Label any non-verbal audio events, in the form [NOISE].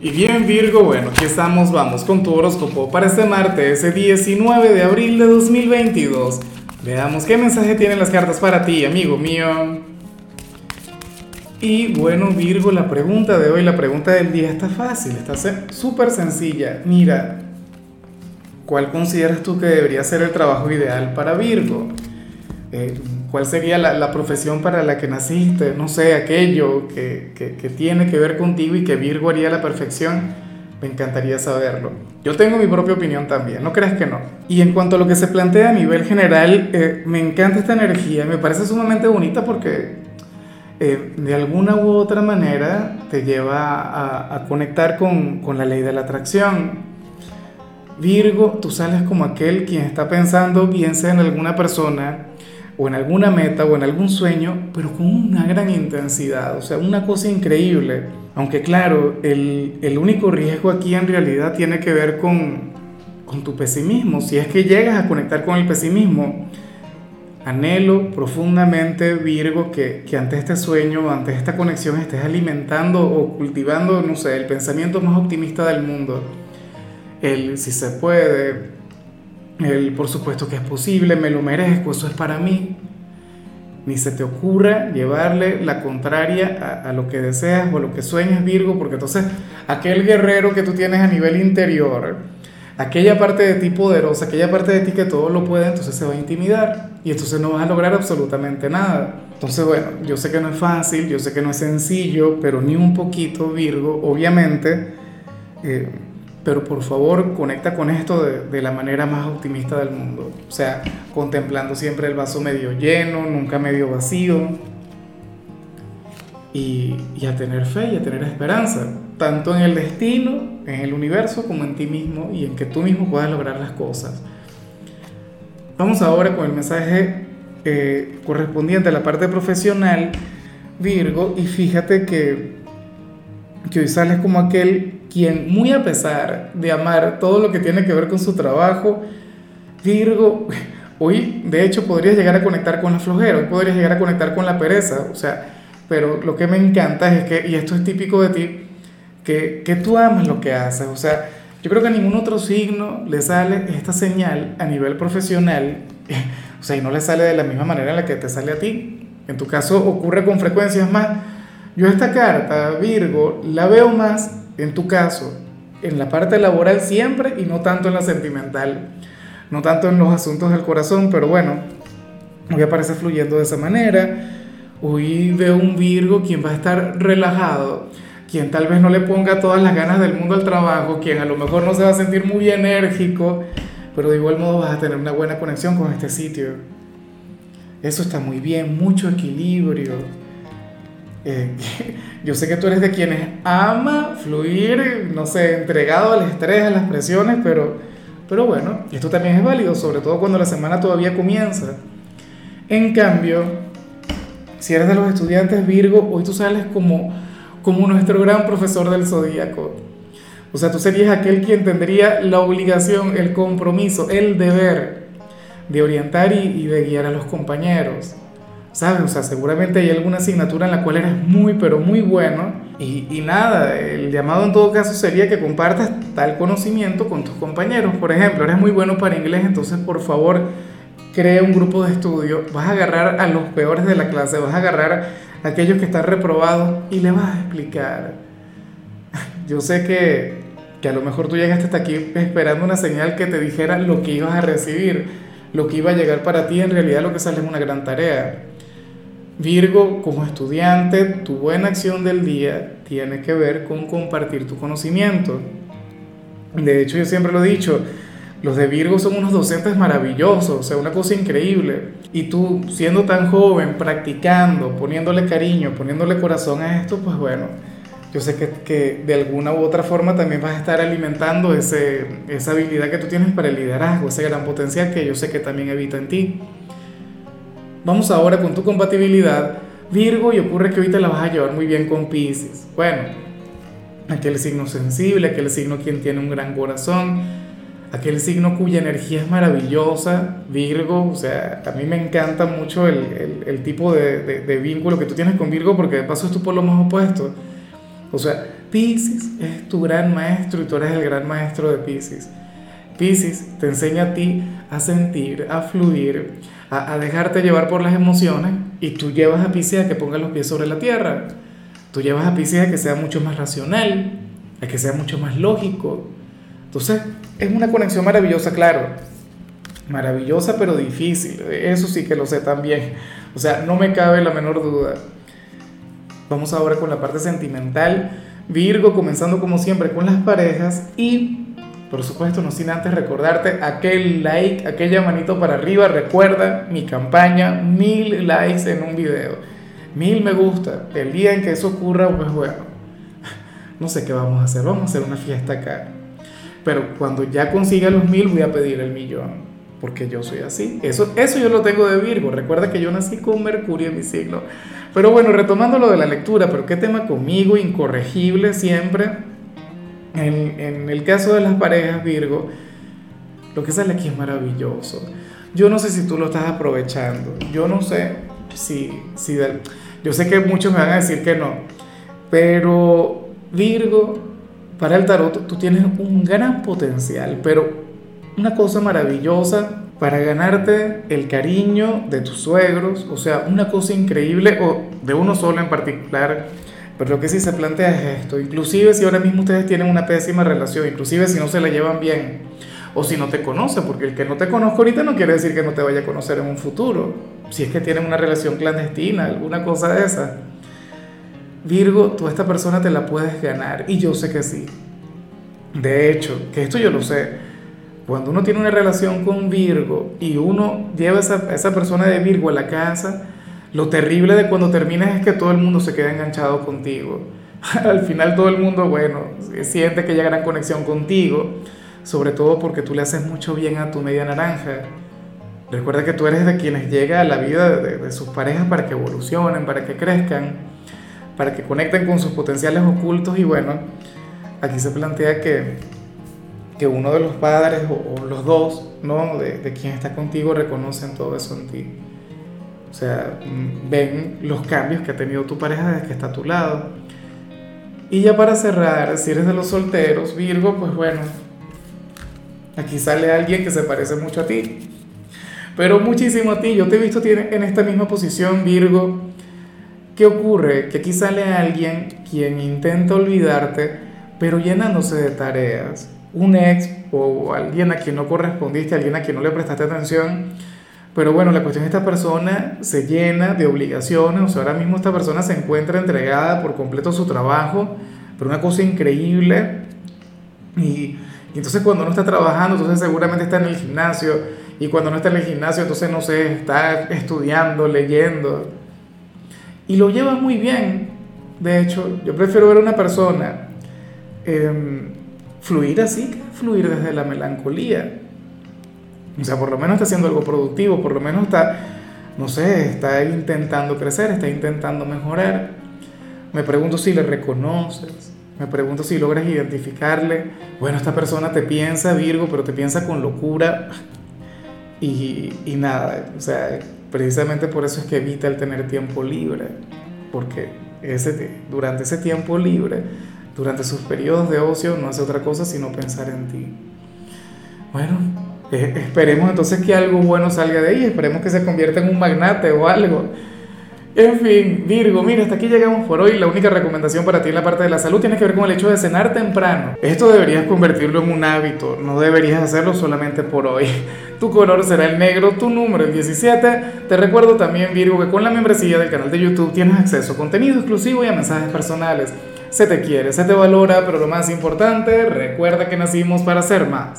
Y bien Virgo, bueno, aquí estamos, vamos con tu horóscopo para este martes, ese 19 de abril de 2022. Veamos qué mensaje tienen las cartas para ti, amigo mío. Y bueno Virgo, la pregunta de hoy, la pregunta del día está fácil, está súper sencilla. Mira, ¿cuál consideras tú que debería ser el trabajo ideal para Virgo? Eh, ¿Cuál sería la, profesión para la que naciste? No sé, aquello que, que, tiene que ver contigo y que Virgo haría a la perfección. Me encantaría saberlo. Yo tengo mi propia opinión también, ¿no crees que no? Y en cuanto a lo que se plantea a nivel general, eh, me encanta esta energía, me parece sumamente bonita porque eh, de alguna u otra manera te lleva a, a conectar con, con la ley de la atracción. Virgo, tú sales como aquel quien está pensando, bien sea en alguna persona, o en alguna meta o en algún sueño, pero con una gran intensidad, o sea, una cosa increíble. Aunque claro, el, el único riesgo aquí en realidad tiene que ver con, con tu pesimismo. Si es que llegas a conectar con el pesimismo, anhelo profundamente, Virgo, que, que ante este sueño, ante esta conexión, estés alimentando o cultivando, no sé, el pensamiento más optimista del mundo. El si se puede, el, por supuesto que es posible, me lo merezco, eso es para mí. Ni se te ocurra llevarle la contraria a, lo que deseas o a lo que sueñas, Virgo, porque entonces aquel guerrero que tú tienes a nivel interior, aquella parte de ti poderosa, aquella parte de ti que todo lo puede, entonces se va a intimidar y entonces no vas a lograr absolutamente nada. Entonces, bueno, yo sé que no es fácil, yo sé que no es sencillo, pero ni un poquito, Virgo, obviamente. Eh, pero por favor conecta con esto de, la manera más optimista del mundo. O sea, contemplando siempre el vaso medio lleno, nunca medio vacío. Y, a tener fe y a tener esperanza, tanto en el destino, en el universo, como en ti mismo y en que tú mismo puedas lograr las cosas. Vamos ahora con el mensaje eh, correspondiente a la parte profesional, Virgo, y fíjate que, que hoy sales como aquel quien muy a pesar de amar todo lo que tiene que ver con su trabajo, Virgo, hoy de hecho podrías llegar a conectar con la flojera, hoy podrías llegar a conectar con la pereza, o sea, pero lo que me encanta es que, y esto es típico de ti, que, que tú amas lo que haces, o sea, yo creo que a ningún otro signo le sale esta señal a nivel profesional, [LAUGHS] o sea, y no le sale de la misma manera en la que te sale a ti. En tu caso ocurre con frecuencias más. Yo esta carta, Virgo, la veo más en tu caso, en la parte laboral siempre y no tanto en la sentimental, no tanto en los asuntos del corazón, pero bueno, hoy aparece fluyendo de esa manera. Hoy veo un Virgo quien va a estar relajado, quien tal vez no le ponga todas las ganas del mundo al trabajo, quien a lo mejor no se va a sentir muy enérgico, pero de igual modo vas a tener una buena conexión con este sitio. Eso está muy bien, mucho equilibrio eh, [LAUGHS] yo sé que tú eres de quienes ama fluir, no sé, entregado al estrés, a las presiones, pero, pero bueno, esto también es válido, sobre todo cuando la semana todavía comienza. En cambio, si eres de los estudiantes Virgo, hoy tú sales como, como nuestro gran profesor del zodíaco. O sea, tú serías aquel quien tendría la obligación, el compromiso, el deber de orientar y, y de guiar a los compañeros. ¿Sabes? O sea, seguramente hay alguna asignatura en la cual eres muy, pero muy bueno. Y, nada, el llamado en todo caso sería que compartas tal conocimiento con tus compañeros. Por ejemplo, eres muy bueno para inglés, entonces por favor crea un grupo de estudio. Vas a agarrar a los peores de la clase, vas a agarrar a aquellos que están reprobados y le vas a explicar. [LAUGHS] Yo sé que, que a lo mejor tú llegaste hasta aquí esperando una señal que te dijera lo que ibas a recibir, lo que iba a llegar para ti, en realidad lo que sale es una gran tarea. Virgo, como estudiante, tu buena acción del día tiene que ver con compartir tu conocimiento. De hecho, yo siempre lo he dicho, los de Virgo son unos docentes maravillosos, o sea, una cosa increíble. Y tú, siendo tan joven, practicando, poniéndole cariño, poniéndole corazón a esto, pues bueno, yo sé que, que de alguna u otra forma también vas a estar alimentando ese, esa habilidad que tú tienes para el liderazgo, ese gran potencial que yo sé que también habita en ti. Vamos ahora con tu compatibilidad, Virgo, y ocurre que te la vas a llevar muy bien con Pisces. Bueno, aquel signo sensible, aquel signo quien tiene un gran corazón, aquel signo cuya energía es maravillosa, Virgo, o sea, a mí me encanta mucho el, tipo de, vínculo que tú tienes con Virgo, porque de paso es tu lo más opuesto. O sea, Pisces es tu gran maestro y tú eres el gran maestro de Pisces. Pisces te enseña a ti a sentir, a fluir, a, dejarte llevar por las emociones y tú llevas a Pisces a que ponga los pies sobre la tierra. Tú llevas a Pisces a que sea mucho más racional, a que sea mucho más lógico. Entonces, es una conexión maravillosa, claro. Maravillosa pero difícil. Eso sí que lo sé también. O sea, no me cabe la menor duda. Vamos ahora con la parte sentimental. Virgo, comenzando como siempre con las parejas y por supuesto, no sin antes recordarte aquel like, aquella manito para arriba. Recuerda mi campaña, mil likes en un video, mil me gusta. El día en que eso ocurra, pues bueno, no sé qué vamos a hacer. Vamos a hacer una fiesta acá. Pero cuando ya consiga los mil, voy a pedir el millón. Porque yo soy así. Eso, eso yo lo tengo de Virgo. Recuerda que yo nací con Mercurio en mi signo. Pero bueno, retomando lo de la lectura, pero qué tema conmigo, incorregible siempre en, el caso de las parejas Virgo, lo que sale aquí es maravilloso. Yo no sé si tú lo estás aprovechando. Yo no sé si, si yo sé que muchos me van a decir que no, pero Virgo, para el tarot tú tienes un gran potencial, pero una cosa maravillosa para ganarte el cariño de tus suegros, o sea, una cosa increíble, o de uno solo en particular, pero lo que sí se plantea es esto, inclusive si ahora mismo ustedes tienen una pésima relación, inclusive si no se la llevan bien, o si no te conocen, porque el que no te conozco ahorita no quiere decir que no te vaya a conocer en un futuro, si es que tienen una relación clandestina, alguna cosa de esa. Virgo, tú a esta persona te la puedes ganar, y yo sé que sí. De hecho, que esto yo lo sé, cuando uno tiene una relación con Virgo y uno lleva a esa, esa persona de Virgo a la casa, lo terrible de cuando terminas es que todo el mundo se queda enganchado contigo. [LAUGHS] Al final todo el mundo, bueno, siente que hay gran conexión contigo, sobre todo porque tú le haces mucho bien a tu media naranja. Recuerda que tú eres de quienes llega a la vida de, sus parejas para que evolucionen, para que crezcan, para que conecten con sus potenciales ocultos y bueno, aquí se plantea que, que uno de los padres o, los dos, ¿no? De, de quien está contigo reconocen todo eso en ti. O sea, ven los cambios que ha tenido tu pareja desde que está a tu lado. Y ya para cerrar, si eres de los solteros, Virgo, pues bueno, aquí sale alguien que se parece mucho a ti. Pero muchísimo a ti. Yo te he visto en esta misma posición, Virgo. ¿Qué ocurre? Que aquí sale alguien quien intenta olvidarte, pero llenándose de tareas. Un ex o alguien a quien no correspondiste, alguien a quien no le prestaste atención pero bueno, la cuestión es esta persona se llena de obligaciones, o sea, ahora mismo esta persona se encuentra entregada por completo a su trabajo, pero una cosa increíble. Y, entonces cuando no está trabajando, entonces seguramente está en el gimnasio, y cuando no está en el gimnasio, entonces no sé, está estudiando, leyendo. Y lo lleva muy bien. De hecho, yo prefiero ver a una persona em, fluir así fluir desde la melancolía. O sea, por lo menos está haciendo algo productivo, por lo menos está, no sé, está intentando crecer, está intentando mejorar. Me pregunto si le reconoces, me pregunto si logras identificarle. Bueno, esta persona te piensa, Virgo, pero te piensa con locura. Y, y nada, o sea, precisamente por eso es que evita el tener tiempo libre, porque ese, durante ese tiempo libre, durante sus periodos de ocio, no hace otra cosa sino pensar en ti. Bueno, eh, esperemos entonces que algo bueno salga de ahí, esperemos que se convierta en un magnate o algo. En fin, Virgo, mira, hasta aquí llegamos por hoy. La única recomendación para ti en la parte de la salud tiene que ver con el hecho de cenar temprano. Esto deberías convertirlo en un hábito, no deberías hacerlo solamente por hoy. Tu color será el negro, tu número el 17. Te recuerdo también, Virgo, que con la membresía del canal de YouTube tienes acceso a contenido exclusivo y a mensajes personales. Se te quiere, se te valora, pero lo más importante, recuerda que nacimos para ser más.